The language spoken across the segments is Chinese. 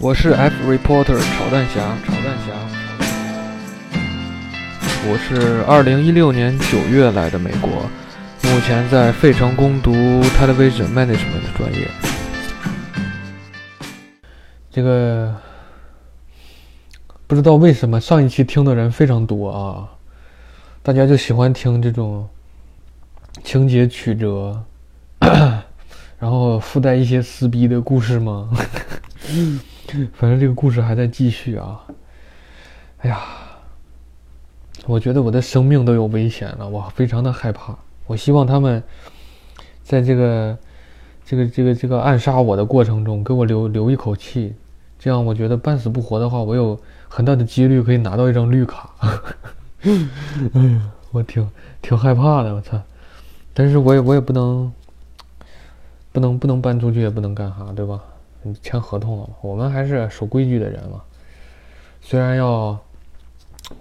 我是 F reporter 炒蛋侠，炒蛋侠。我是二零一六年九月来的美国，目前在费城攻读 Television Management 专业。这个不知道为什么上一期听的人非常多啊，大家就喜欢听这种情节曲折，然后附带一些撕逼的故事吗？嗯 反正这个故事还在继续啊！哎呀，我觉得我的生命都有危险了，我非常的害怕。我希望他们在这个、这个、这个、这个暗杀我的过程中给我留留一口气，这样我觉得半死不活的话，我有很大的几率可以拿到一张绿卡。哎呀，我挺挺害怕的，我操！但是我也我也不能不能不能搬出去，也不能干啥，对吧？签合同了，我们还是守规矩的人嘛。虽然要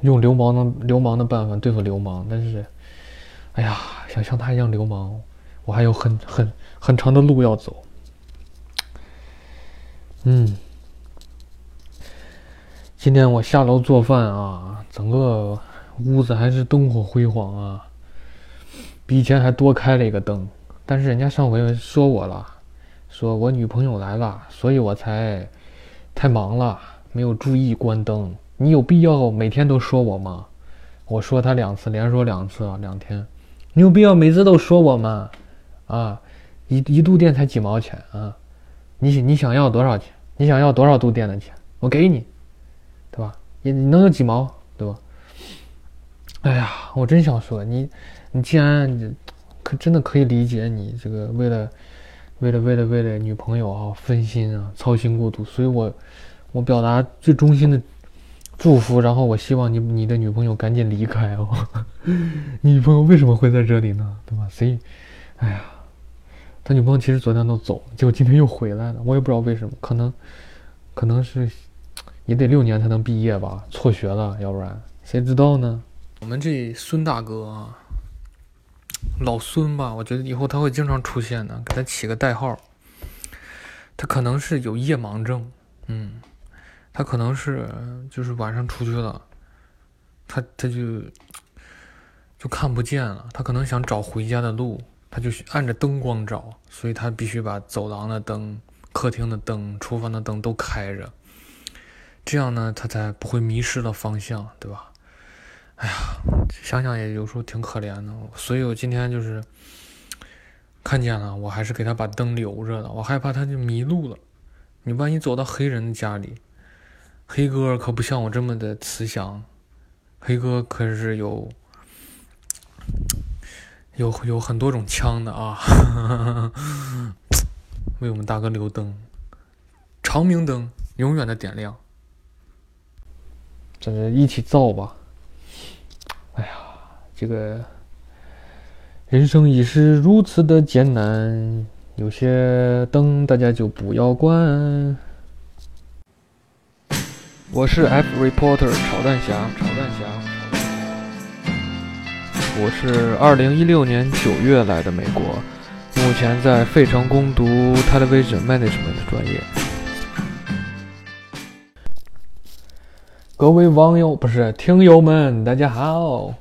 用流氓的流氓的办法对付流氓，但是，哎呀，想像他一样流氓，我还有很很很长的路要走。嗯，今天我下楼做饭啊，整个屋子还是灯火辉煌啊，比以前还多开了一个灯。但是人家上回说我了。说我女朋友来了，所以我才太忙了，没有注意关灯。你有必要每天都说我吗？我说他两次，连说两次啊，两天。你有必要每次都说我吗？啊，一一度电才几毛钱啊？你你想要多少钱？你想要多少度电的钱？我给你，对吧？你你能有几毛，对吧？哎呀，我真想说你，你既然可真的可以理解你这个为了。为了为了为了女朋友啊，分心啊，操心过度，所以我我表达最衷心的祝福，然后我希望你你的女朋友赶紧离开哦。你女朋友为什么会在这里呢？对吧？谁？哎呀，他女朋友其实昨天都走，结果今天又回来了，我也不知道为什么，可能可能是也得六年才能毕业吧，辍学了，要不然谁知道呢？我们这孙大哥啊。老孙吧，我觉得以后他会经常出现的，给他起个代号。他可能是有夜盲症，嗯，他可能是就是晚上出去了，他他就就看不见了。他可能想找回家的路，他就按着灯光找，所以他必须把走廊的灯、客厅的灯、厨房的灯都开着，这样呢，他才不会迷失了方向，对吧？哎呀，想想也有时候挺可怜的，所以我今天就是看见了，我还是给他把灯留着的，我害怕他就迷路了。你万一走到黑人的家里，黑哥可不像我这么的慈祥，黑哥可是有有有很多种枪的啊，为我们大哥留灯，长明灯永远的点亮，这是一起造吧。这个人生已是如此的艰难，有些灯大家就不要关。我是 F reporter 炒蛋侠，炒蛋侠。我是二零一六年九月来的美国，目前在费城攻读 Television Management 的专业。各位网友不是听友们，大家好。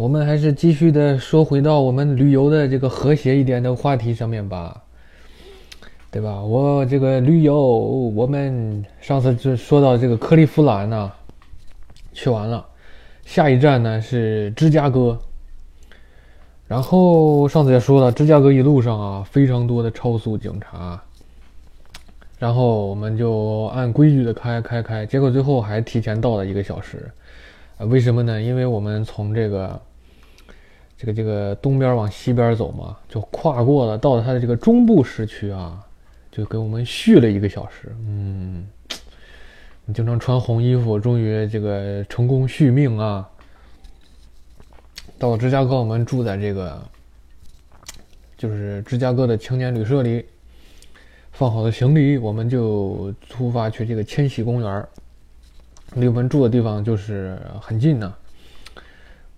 我们还是继续的说回到我们旅游的这个和谐一点的话题上面吧，对吧？我这个旅游，我们上次就说到这个克利夫兰呢，去完了，下一站呢是芝加哥。然后上次也说了，芝加哥一路上啊，非常多的超速警察。然后我们就按规矩的开开开，结果最后还提前到了一个小时，为什么呢？因为我们从这个这个这个东边往西边走嘛，就跨过了，到了它的这个中部市区啊，就给我们续了一个小时。嗯，你经常穿红衣服，终于这个成功续命啊！到了芝加哥，我们住在这个就是芝加哥的青年旅社里。放好了行李，我们就出发去这个千禧公园离我们住的地方就是很近呢，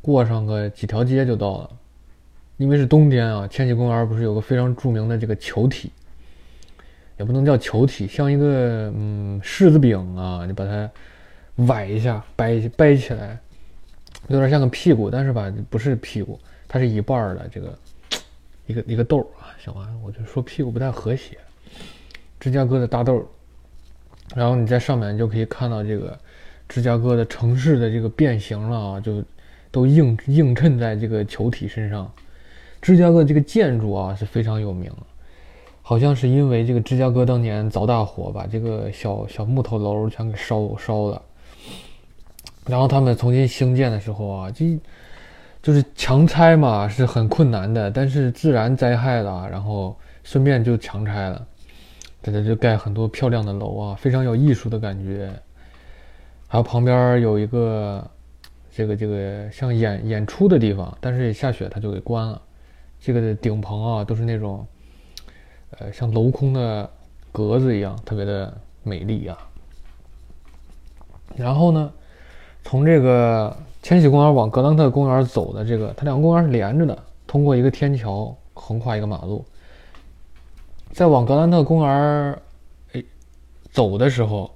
过上个几条街就到了。因为是冬天啊，千禧公园不是有个非常著名的这个球体，也不能叫球体，像一个嗯柿子饼啊，你把它崴一下，掰掰起来，有点像个屁股，但是吧不是屁股，它是一半的这个一个一个豆儿啊，行吧，我就说屁股不太和谐，芝加哥的大豆，然后你在上面就可以看到这个芝加哥的城市的这个变形了啊，就都映映衬在这个球体身上。芝加哥这个建筑啊是非常有名，好像是因为这个芝加哥当年着大火，把这个小小木头楼全给烧烧了。然后他们重新兴建的时候啊，就就是强拆嘛，是很困难的。但是自然灾害了，然后顺便就强拆了，在这就盖很多漂亮的楼啊，非常有艺术的感觉。还有旁边有一个这个这个像演演出的地方，但是下雪它就给关了。这个顶棚啊，都是那种，呃，像镂空的格子一样，特别的美丽啊。然后呢，从这个千禧公园往格兰特公园走的这个，它两个公园是连着的，通过一个天桥横跨一个马路。在往格兰特公园哎走的时候，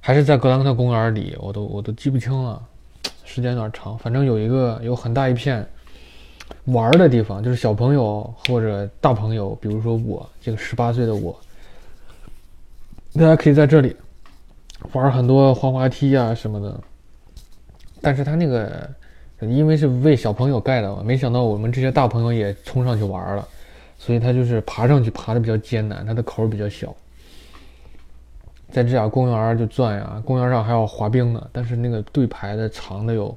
还是在格兰特公园里，我都我都记不清了，时间有点长，反正有一个有很大一片。玩的地方就是小朋友或者大朋友，比如说我这个十八岁的我，大家可以在这里玩很多滑滑梯啊什么的。但是他那个因为是为小朋友盖的嘛，没想到我们这些大朋友也冲上去玩了，所以他就是爬上去爬的比较艰难，它的口比较小。在这俩公园就转呀，公园上还有滑冰呢，但是那个队排的长的有，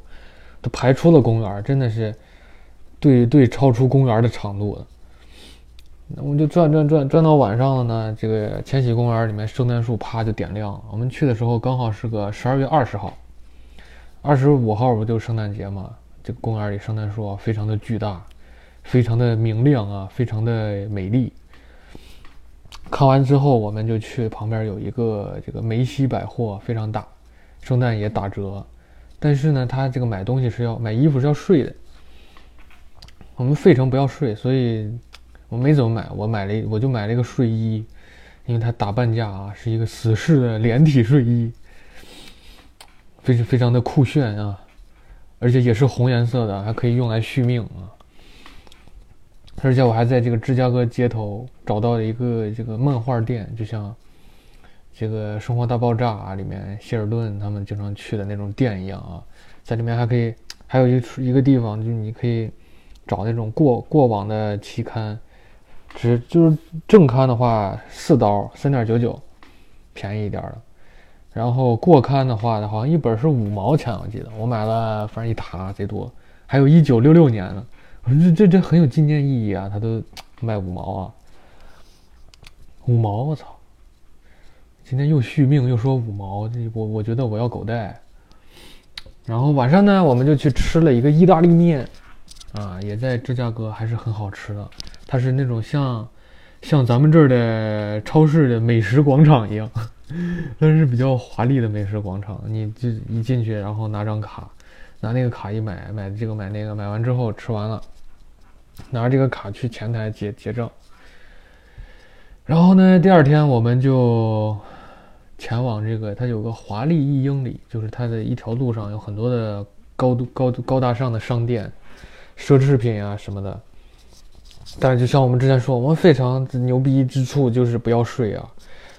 都排出了公园，真的是。队队，超出公园的长度了。那我们就转转转转到晚上了呢。这个千禧公园里面圣诞树啪就点亮了。我们去的时候刚好是个十二月二十号，二十五号不就圣诞节嘛？这个公园里圣诞树非常的巨大，非常的明亮啊，非常的美丽。看完之后，我们就去旁边有一个这个梅西百货，非常大，圣诞也打折。但是呢，他这个买东西是要买衣服是要税的。我们费城不要税，所以我没怎么买。我买了，我就买了一个睡衣，因为它打半价啊，是一个死士的连体睡衣，非常非常的酷炫啊，而且也是红颜色的，还可以用来续命啊。而且我还在这个芝加哥街头找到了一个这个漫画店，就像这个《生活大爆炸》里面希尔顿他们经常去的那种店一样啊，在里面还可以还有一处一个地方，就你可以。找那种过过往的期刊，只就是正刊的话四刀三点九九，便宜一点的。然后过刊的话，好像一本是五毛钱，我记得我买了，反正一沓贼多。还有一九六六年的，这这这很有纪念意义啊，他都卖五毛啊，五毛我操！今天又续命又说五毛，我我觉得我要狗带。然后晚上呢，我们就去吃了一个意大利面。啊，也在芝加哥还是很好吃的。它是那种像，像咱们这儿的超市的美食广场一样，但是比较华丽的美食广场。你就一进去，然后拿张卡，拿那个卡一买，买这个买那个，买完之后吃完了，拿着这个卡去前台结结账。然后呢，第二天我们就前往这个，它有个华丽一英里，就是它的一条路上有很多的高度高度高大上的商店。奢侈品啊什么的，但是就像我们之前说，我们非常牛逼之处就是不要税啊，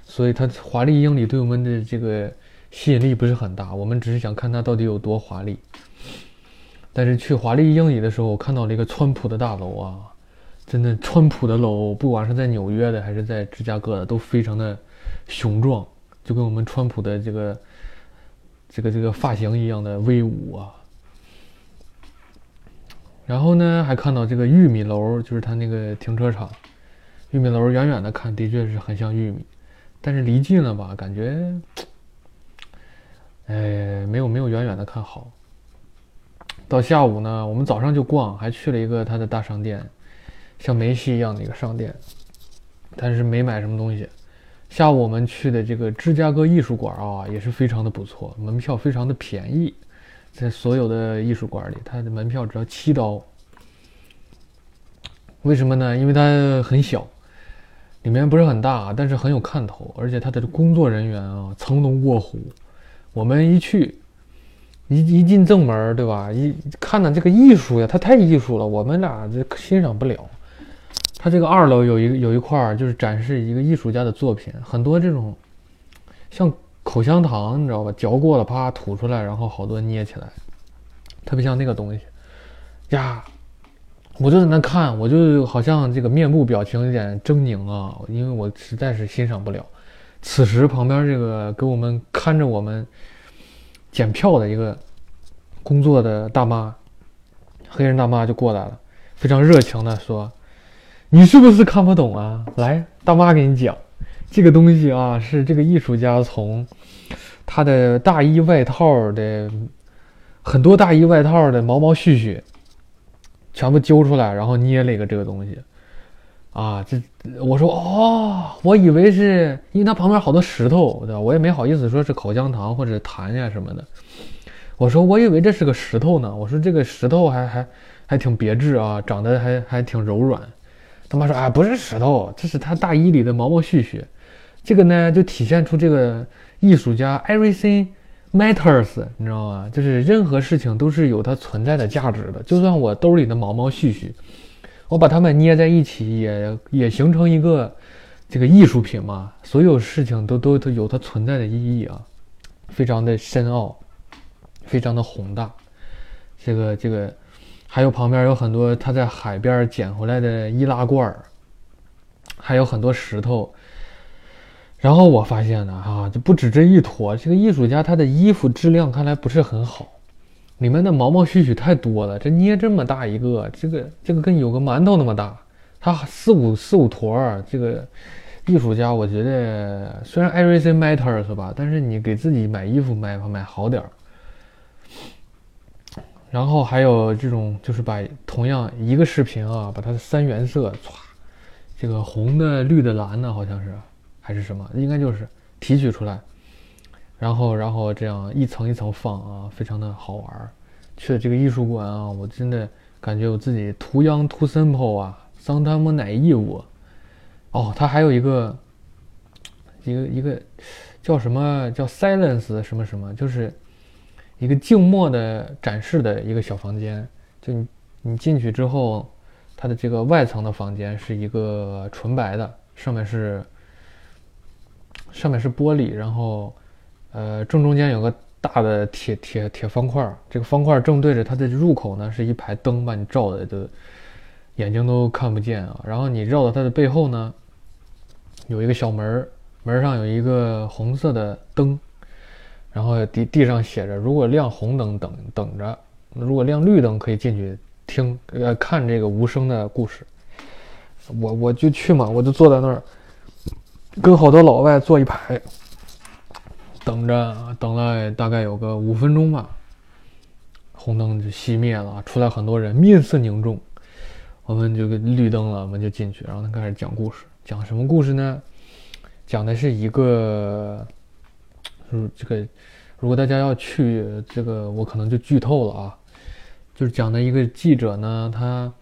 所以它华丽一英里对我们的这个吸引力不是很大。我们只是想看它到底有多华丽。但是去华丽英里的时候，我看到了一个川普的大楼啊，真的川普的楼，不管是在纽约的还是在芝加哥的，都非常的雄壮，就跟我们川普的这个这个这个发型一样的威武啊。然后呢，还看到这个玉米楼，就是他那个停车场。玉米楼远远的看，的确是很像玉米，但是离近了吧，感觉，哎，没有没有远远的看好。到下午呢，我们早上就逛，还去了一个它的大商店，像梅西一样的一个商店，但是没买什么东西。下午我们去的这个芝加哥艺术馆啊，也是非常的不错，门票非常的便宜。在所有的艺术馆里，它的门票只要七刀。为什么呢？因为它很小，里面不是很大，但是很有看头，而且它的工作人员啊，藏龙卧虎。我们一去，一一进正门，对吧？一看到这个艺术呀，它太艺术了，我们俩这欣赏不了。他这个二楼有一有一块儿，就是展示一个艺术家的作品，很多这种像口香糖，你知道吧？嚼过了，啪吐出来，然后好多捏起来，特别像那个东西呀。我就在那看，我就好像这个面部表情有点狰狞啊，因为我实在是欣赏不了。此时旁边这个给我们看着我们检票的一个工作的大妈，黑人大妈就过来了，非常热情的说：“你是不是看不懂啊？来，大妈给你讲，这个东西啊是这个艺术家从他的大衣外套的很多大衣外套的毛毛絮絮。”全部揪出来，然后捏了一个这个东西，啊，这我说哦，我以为是因为它旁边好多石头，对吧？我也没好意思说是口香糖或者痰呀什么的。我说我以为这是个石头呢。我说这个石头还还还挺别致啊，长得还还挺柔软。他妈说啊，不是石头，这是他大衣里的毛毛絮絮。这个呢，就体现出这个艺术家 everything。Matters，你知道吗？就是任何事情都是有它存在的价值的。就算我兜里的毛毛絮絮，我把它们捏在一起，也也形成一个这个艺术品嘛。所有事情都都都有它存在的意义啊，非常的深奥，非常的宏大。这个这个，还有旁边有很多他在海边捡回来的易拉罐儿，还有很多石头。然后我发现呢，哈，就不止这一坨。这个艺术家他的衣服质量看来不是很好，里面的毛毛絮絮太多了。这捏这么大一个，这个这个跟有个馒头那么大，它四五四五坨。这个艺术家，我觉得虽然 everything matters 吧，但是你给自己买衣服买买好点儿。然后还有这种，就是把同样一个视频啊，把它的三原色，歘，这个红的、绿的、蓝的，好像是。还是什么？应该就是提取出来，然后，然后这样一层一层放啊，非常的好玩。去了这个艺术馆啊，我真的感觉我自己 too young too simple 啊，sometimes naive。哦，它还有一个一个一个叫什么叫 silence 什么什么，就是一个静默的展示的一个小房间。就你你进去之后，它的这个外层的房间是一个纯白的，上面是。上面是玻璃，然后，呃，正中间有个大的铁铁铁方块，这个方块正对着它的入口呢，是一排灯把你照的，都眼睛都看不见啊。然后你绕到它的背后呢，有一个小门，门上有一个红色的灯，然后地地上写着：如果亮红灯等等着，如果亮绿灯可以进去听呃看这个无声的故事。我我就去嘛，我就坐在那儿。跟好多老外坐一排，等着，等了大概有个五分钟吧，红灯就熄灭了，出来很多人，面色凝重。我们就绿灯了，我们就进去，然后他开始讲故事。讲什么故事呢？讲的是一个，就是这个，如果大家要去这个，我可能就剧透了啊。就是讲的一个记者呢，他，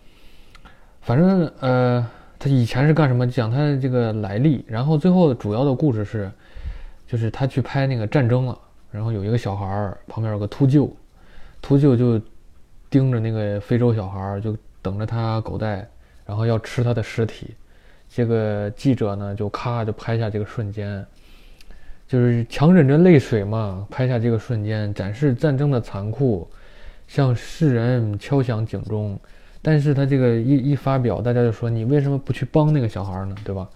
反正呃。他以前是干什么？讲他的这个来历，然后最后主要的故事是，就是他去拍那个战争了，然后有一个小孩儿旁边有个秃鹫，秃鹫就盯着那个非洲小孩儿，就等着他狗带，然后要吃他的尸体。这个记者呢，就咔就拍下这个瞬间，就是强忍着泪水嘛，拍下这个瞬间，展示战争的残酷，向世人敲响警钟。但是他这个一一发表，大家就说你为什么不去帮那个小孩呢？对吧？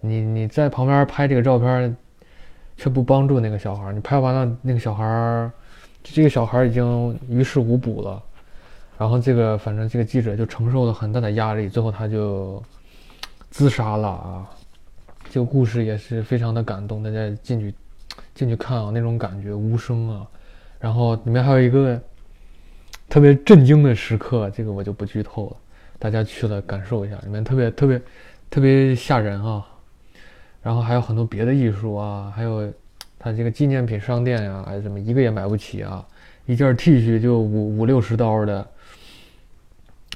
你你在旁边拍这个照片，却不帮助那个小孩。你拍完了，那个小孩，这个小孩已经于事无补了。然后这个反正这个记者就承受了很大的压力，最后他就自杀了啊。这个故事也是非常的感动，大家进去进去看啊，那种感觉无声啊。然后里面还有一个。特别震惊的时刻，这个我就不剧透了，大家去了感受一下，里面特别特别特别吓人啊！然后还有很多别的艺术啊，还有他这个纪念品商店呀，哎，怎么一个也买不起啊？一件 T 恤就五五六十刀的。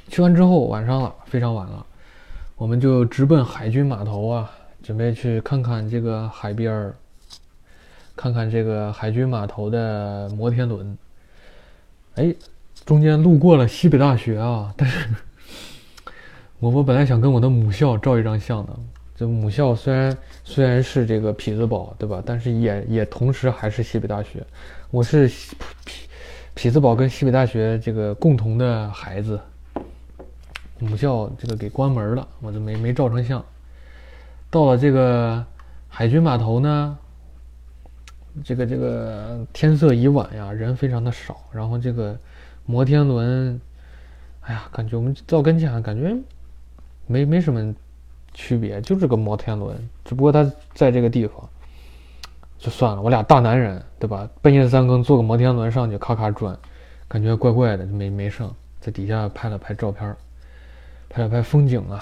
去完之后晚上了，非常晚了，我们就直奔海军码头啊，准备去看看这个海边儿，看看这个海军码头的摩天轮。哎，中间路过了西北大学啊，但是 我我本来想跟我的母校照一张相的。这母校虽然虽然是这个匹兹堡，对吧？但是也也同时还是西北大学。我是匹匹兹堡跟西北大学这个共同的孩子。母校这个给关门了，我就没没照成相。到了这个海军码头呢，这个这个天色已晚呀，人非常的少。然后这个摩天轮，哎呀，感觉我们到跟前感觉没没什么。区别就是个摩天轮，只不过它在这个地方，就算了。我俩大男人，对吧？半夜三更坐个摩天轮上去咔咔转，感觉怪怪的，就没没上。在底下拍了拍照片，拍了拍风景啊。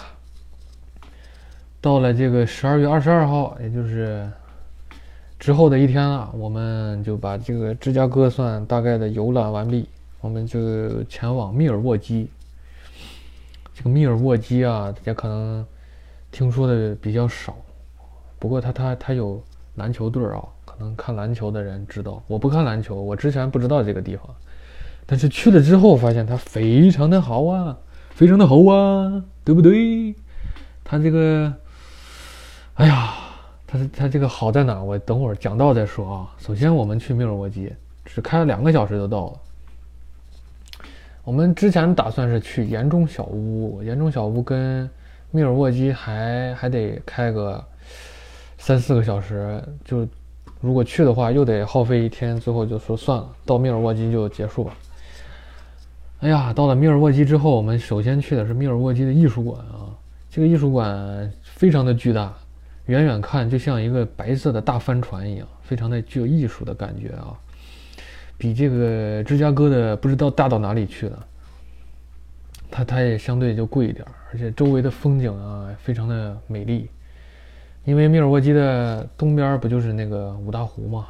到了这个十二月二十二号，也就是之后的一天了，我们就把这个芝加哥算大概的游览完毕，我们就前往密尔沃基。这个密尔沃基啊，大家可能。听说的比较少，不过他他他有篮球队啊，可能看篮球的人知道。我不看篮球，我之前不知道这个地方，但是去了之后发现它非常的好啊，非常的好啊，对不对？它这个，哎呀，它它这个好在哪？我等会儿讲到再说啊。首先我们去密尔沃基，只开了两个小时就到了。我们之前打算是去岩中小屋，岩中小屋跟。密尔沃基还还得开个三四个小时，就如果去的话又得耗费一天，最后就说算了，到密尔沃基就结束吧。哎呀，到了密尔沃基之后，我们首先去的是密尔沃基的艺术馆啊，这个艺术馆非常的巨大，远远看就像一个白色的大帆船一样，非常的具有艺术的感觉啊，比这个芝加哥的不知道大到哪里去了。它它也相对就贵一点，而且周围的风景啊非常的美丽，因为密尔沃基的东边不就是那个五大湖吗？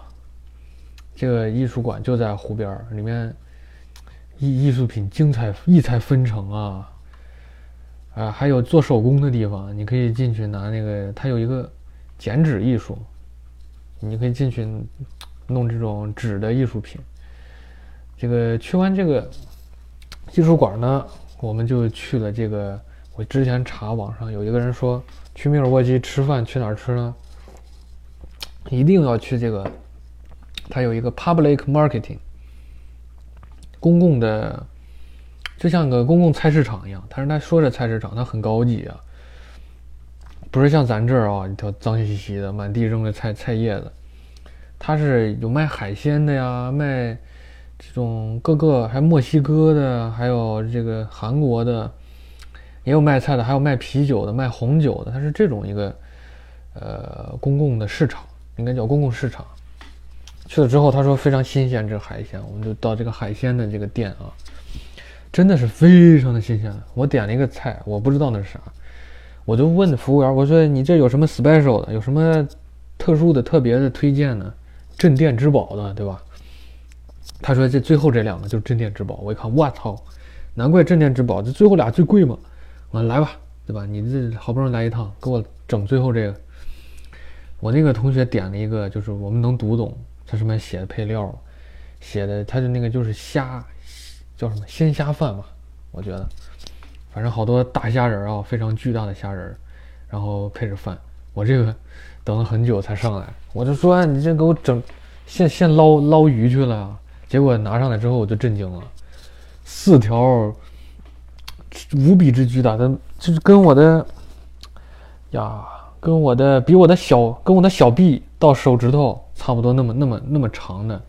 这个艺术馆就在湖边，里面艺艺术品精彩异彩纷呈啊，啊还有做手工的地方，你可以进去拿那个，它有一个剪纸艺术，你可以进去弄这种纸的艺术品。这个去完这个艺术馆呢？我们就去了这个。我之前查网上有一个人说，去密尔沃基吃饭去哪儿吃呢？一定要去这个，它有一个 public marketing，公共的，就像个公共菜市场一样。但是他说这菜市场，它很高级啊，不是像咱这儿啊，一条脏兮兮的，满地扔的菜菜叶子。它是有卖海鲜的呀，卖。这种各个还墨西哥的，还有这个韩国的，也有卖菜的，还有卖啤酒的、卖红酒的。它是这种一个呃公共的市场，应该叫公共市场。去了之后，他说非常新鲜，这海鲜，我们就到这个海鲜的这个店啊，真的是非常的新鲜。我点了一个菜，我不知道那是啥，我就问服务员，我说你这有什么 special 的，有什么特殊的、特别的推荐呢？镇店之宝的，对吧？他说：“这最后这两个就是镇店之宝。”我一看，我操，难怪镇店之宝，这最后俩最贵嘛。我说：“来吧，对吧？你这好不容易来一趟，给我整最后这个。”我那个同学点了一个，就是我们能读懂他上面写的配料，写的他的那个就是虾，叫什么鲜虾饭嘛？我觉得，反正好多大虾仁啊，非常巨大的虾仁，然后配着饭。我这个等了很久才上来，我就说：“你这给我整，现现捞捞鱼去了。”结果拿上来之后我就震惊了，四条无比之巨大的，就是跟我的呀，跟我的比我的小，跟我的小臂到手指头差不多那么那么那么长的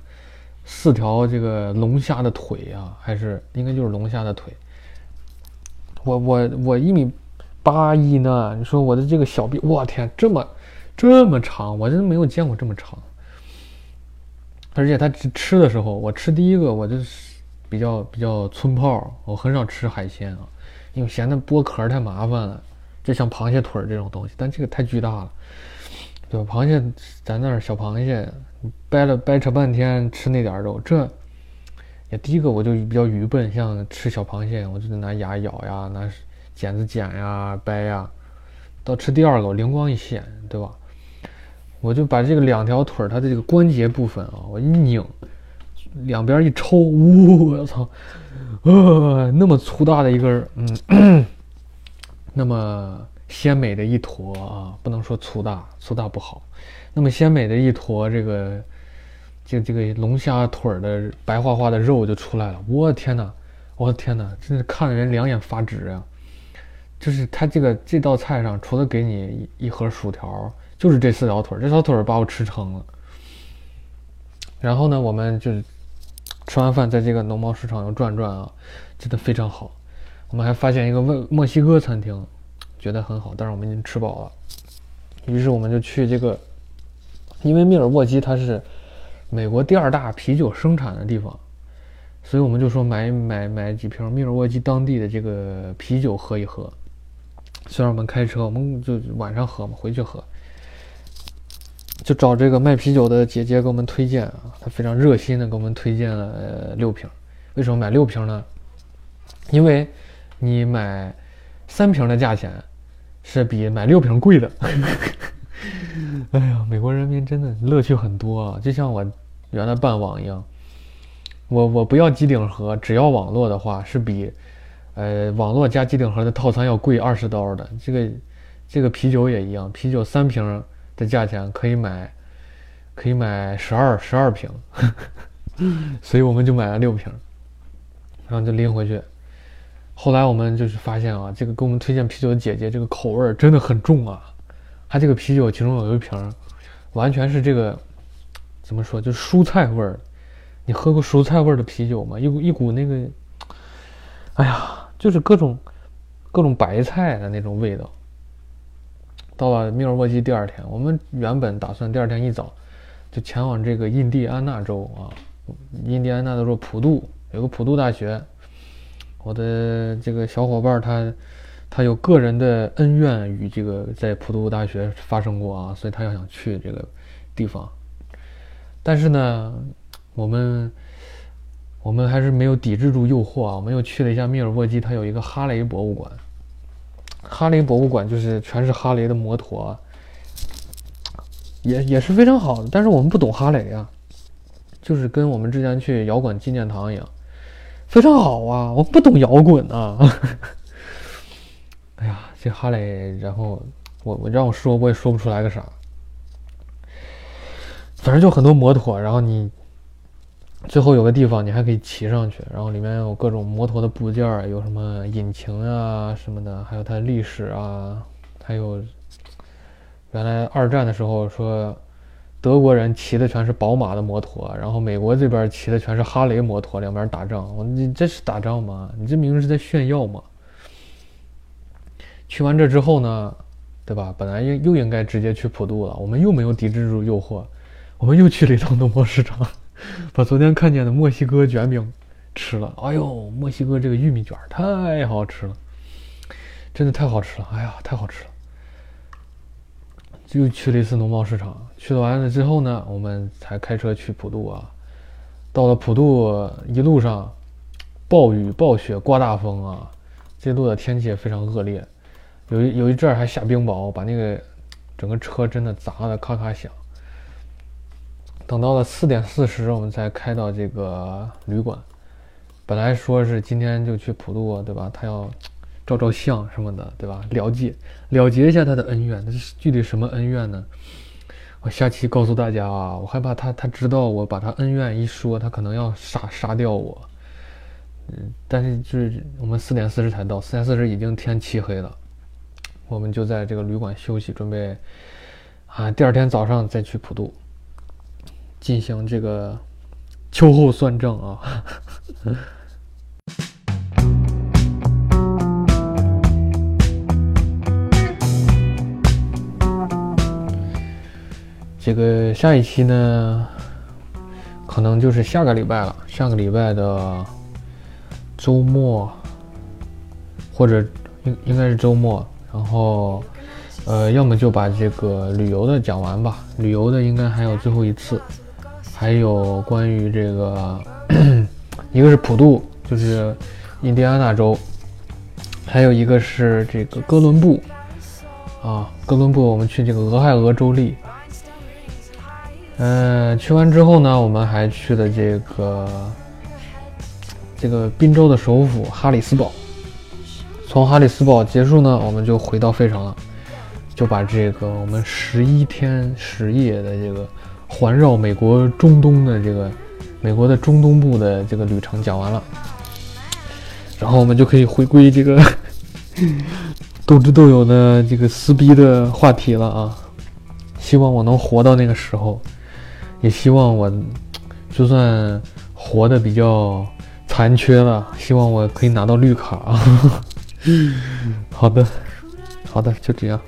四条这个龙虾的腿啊，还是应该就是龙虾的腿。我我我一米八一呢，你说我的这个小臂，我天，这么这么长，我真没有见过这么长。而且他吃吃的时候，我吃第一个，我就是比较比较村炮，我很少吃海鲜啊，因为嫌那剥壳太麻烦了。就像螃蟹腿这种东西，但这个太巨大了，对吧？螃蟹咱那儿小螃蟹，掰了掰扯半天吃那点肉，这也第一个我就比较愚笨，像吃小螃蟹，我就得拿牙咬呀，拿剪子剪呀，掰呀，到吃第二个，我灵光一现，对吧？我就把这个两条腿儿它的这个关节部分啊，我一拧，两边一抽，呜，我操，呃，那么粗大的一根，嗯，那么鲜美的一坨啊，不能说粗大，粗大不好，那么鲜美的一坨这个，这这个龙虾腿的白花花的肉就出来了，我的天哪，我的天哪，真是看的人两眼发直呀！就是他这个这道菜上，除了给你一一盒薯条。就是这四条腿，这条腿把我吃撑了。然后呢，我们就吃完饭，在这个农贸市场又转转啊，真的非常好。我们还发现一个墨墨西哥餐厅，觉得很好，但是我们已经吃饱了。于是我们就去这个，因为密尔沃基它是美国第二大啤酒生产的地方，所以我们就说买买买几瓶密尔沃基当地的这个啤酒喝一喝。虽然我们开车，我们就晚上喝嘛，回去喝。就找这个卖啤酒的姐姐给我们推荐啊，她非常热心的给我们推荐了六瓶。为什么买六瓶呢？因为你买三瓶的价钱是比买六瓶贵的。哎呀，美国人民真的乐趣很多啊！就像我原来办网一样，我我不要机顶盒，只要网络的话是比呃网络加机顶盒的套餐要贵二十刀的。这个这个啤酒也一样，啤酒三瓶。的价钱可以买，可以买十二十二瓶，所以我们就买了六瓶，然后就拎回去。后来我们就是发现啊，这个给我们推荐啤酒的姐姐，这个口味真的很重啊。她这个啤酒其中有一瓶，完全是这个怎么说，就是蔬菜味儿。你喝过蔬菜味儿的啤酒吗？一股一股那个，哎呀，就是各种各种白菜的那种味道。到了密尔沃基第二天，我们原本打算第二天一早就前往这个印第安纳州啊，印第安纳州普渡有个普渡大学，我的这个小伙伴他他有个人的恩怨与这个在普渡大学发生过啊，所以他要想去这个地方，但是呢，我们我们还是没有抵制住诱惑啊，我们又去了一下密尔沃基，它有一个哈雷博物馆。哈雷博物馆就是全是哈雷的摩托，也也是非常好的。但是我们不懂哈雷啊，就是跟我们之前去摇滚纪念堂一样，非常好啊。我不懂摇滚啊。哎呀，这哈雷，然后我我让我说我也说不出来个啥，反正就很多摩托，然后你。最后有个地方你还可以骑上去，然后里面有各种摩托的部件，有什么引擎啊什么的，还有它的历史啊，还有原来二战的时候说德国人骑的全是宝马的摩托，然后美国这边骑的全是哈雷摩托，两边打仗。我你这是打仗吗？你这明明是在炫耀吗？去完这之后呢，对吧？本来又又应该直接去普渡了，我们又没有抵制住诱惑，我们又去了一趟农贸市场。把昨天看见的墨西哥卷饼吃了，哎呦，墨西哥这个玉米卷太好吃了，真的太好吃了，哎呀，太好吃了！又去了一次农贸市场，去了完了之后呢，我们才开车去普渡啊。到了普渡，一路上暴雨暴雪刮大风啊，这路的天气也非常恶劣，有一有一阵儿还下冰雹，把那个整个车真的砸的咔咔响。等到了四点四十，我们才开到这个旅馆。本来说是今天就去普渡，对吧？他要照照相什么的，对吧？了解了结一下他的恩怨。那是具体什么恩怨呢？我下期告诉大家啊！我害怕他他知道我把他恩怨一说，他可能要杀杀掉我。嗯，但是就是我们四点四十才到，四点四十已经天漆黑了。我们就在这个旅馆休息，准备啊，第二天早上再去普渡。进行这个秋后算账啊！这个下一期呢，可能就是下个礼拜了。下个礼拜的周末，或者应应该是周末，然后呃，要么就把这个旅游的讲完吧。旅游的应该还有最后一次。还有关于这个，一个是普渡，就是印第安纳州，还有一个是这个哥伦布，啊，哥伦布，我们去这个俄亥俄州立。嗯，去完之后呢，我们还去了这个这个滨州的首府哈里斯堡。从哈里斯堡结束呢，我们就回到费城了，就把这个我们十一天十夜的这个环绕美国中东的这个美国的中东部的这个旅程讲完了。然后我们就可以回归这个 斗智斗勇的这个撕逼的话题了啊！希望我能活到那个时候，也希望我就算活的比较残缺了，希望我可以拿到绿卡啊！好的，好的，就这样。